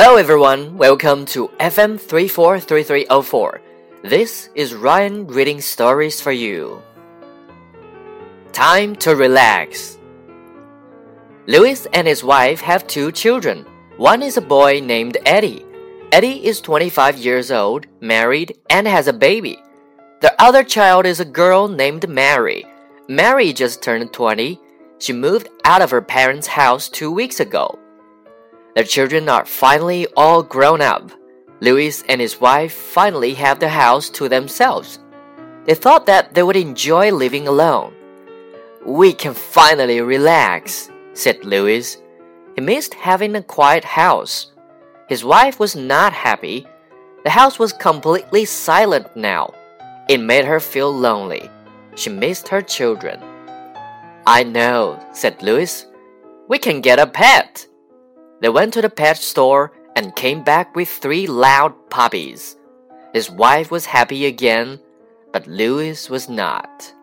Hello everyone, welcome to FM 343304. This is Ryan reading stories for you. Time to relax. Lewis and his wife have two children. One is a boy named Eddie. Eddie is 25 years old, married, and has a baby. The other child is a girl named Mary. Mary just turned 20. She moved out of her parents' house two weeks ago. The children are finally all grown up. Lewis and his wife finally have the house to themselves. They thought that they would enjoy living alone. We can finally relax, said Lewis. He missed having a quiet house. His wife was not happy. The house was completely silent now. It made her feel lonely. She missed her children. I know, said Lewis. We can get a pet. They went to the pet store and came back with three loud puppies. His wife was happy again, but Lewis was not.